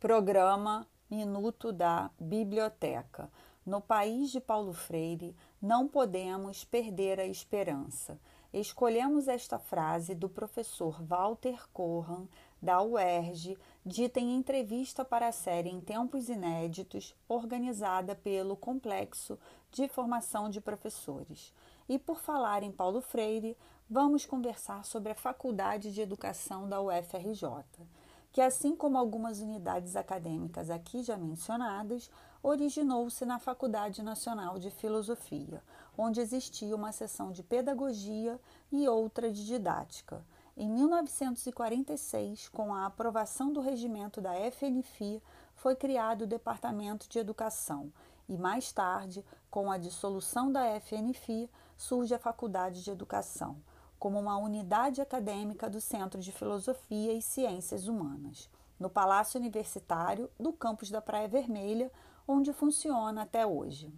Programa Minuto da Biblioteca. No país de Paulo Freire, não podemos perder a esperança. Escolhemos esta frase do professor Walter Corran, da UERJ, dita em entrevista para a série Em Tempos Inéditos, organizada pelo Complexo de Formação de Professores. E por falar em Paulo Freire, vamos conversar sobre a Faculdade de Educação da UFRJ que, assim como algumas unidades acadêmicas aqui já mencionadas, originou-se na Faculdade Nacional de Filosofia, onde existia uma seção de pedagogia e outra de didática. Em 1946, com a aprovação do regimento da FNFI, foi criado o Departamento de Educação e mais tarde, com a dissolução da FNFI, surge a Faculdade de Educação como uma unidade acadêmica do Centro de Filosofia e Ciências Humanas, no Palácio Universitário do campus da Praia Vermelha, onde funciona até hoje.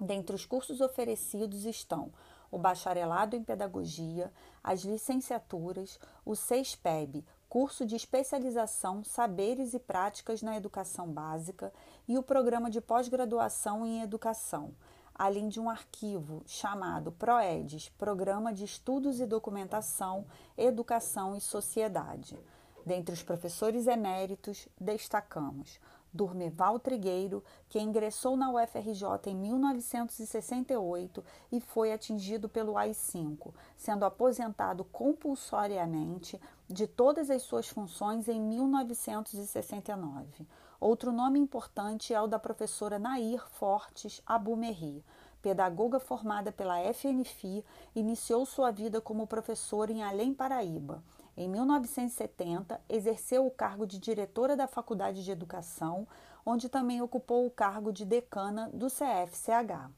Dentre os cursos oferecidos estão o Bacharelado em Pedagogia, as licenciaturas, o SESPEB, curso de especialização Saberes e Práticas na Educação Básica, e o Programa de Pós-Graduação em Educação, além de um arquivo chamado PROEDES Programa de Estudos e Documentação, Educação e Sociedade. Dentre os professores eméritos, destacamos Durmeval Trigueiro, que ingressou na UFRJ em 1968 e foi atingido pelo AI-5, sendo aposentado compulsoriamente de todas as suas funções em 1969. Outro nome importante é o da professora Nair Fortes Abumerri. Pedagoga formada pela FNFI, iniciou sua vida como professora em Além Paraíba. Em 1970, exerceu o cargo de diretora da Faculdade de Educação, onde também ocupou o cargo de decana do CFCH.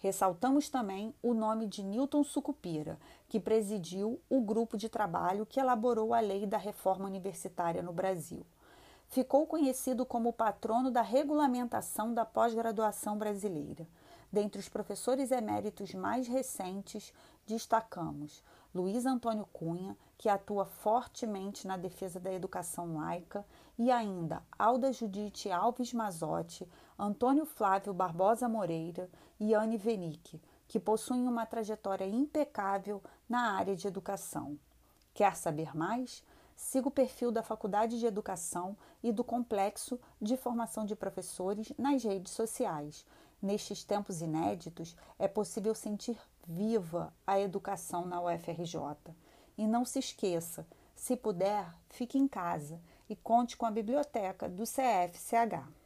Ressaltamos também o nome de Newton Sucupira, que presidiu o grupo de trabalho que elaborou a lei da reforma universitária no Brasil ficou conhecido como patrono da regulamentação da pós-graduação brasileira. Dentre os professores eméritos mais recentes, destacamos Luiz Antônio Cunha, que atua fortemente na defesa da educação laica, e ainda Alda Judite Alves Mazotti, Antônio Flávio Barbosa Moreira e Anne Venick, que possuem uma trajetória impecável na área de educação. Quer saber mais? Siga o perfil da Faculdade de Educação e do Complexo de Formação de Professores nas redes sociais. Nestes tempos inéditos, é possível sentir viva a educação na UFRJ. E não se esqueça, se puder, fique em casa e conte com a biblioteca do CFCH.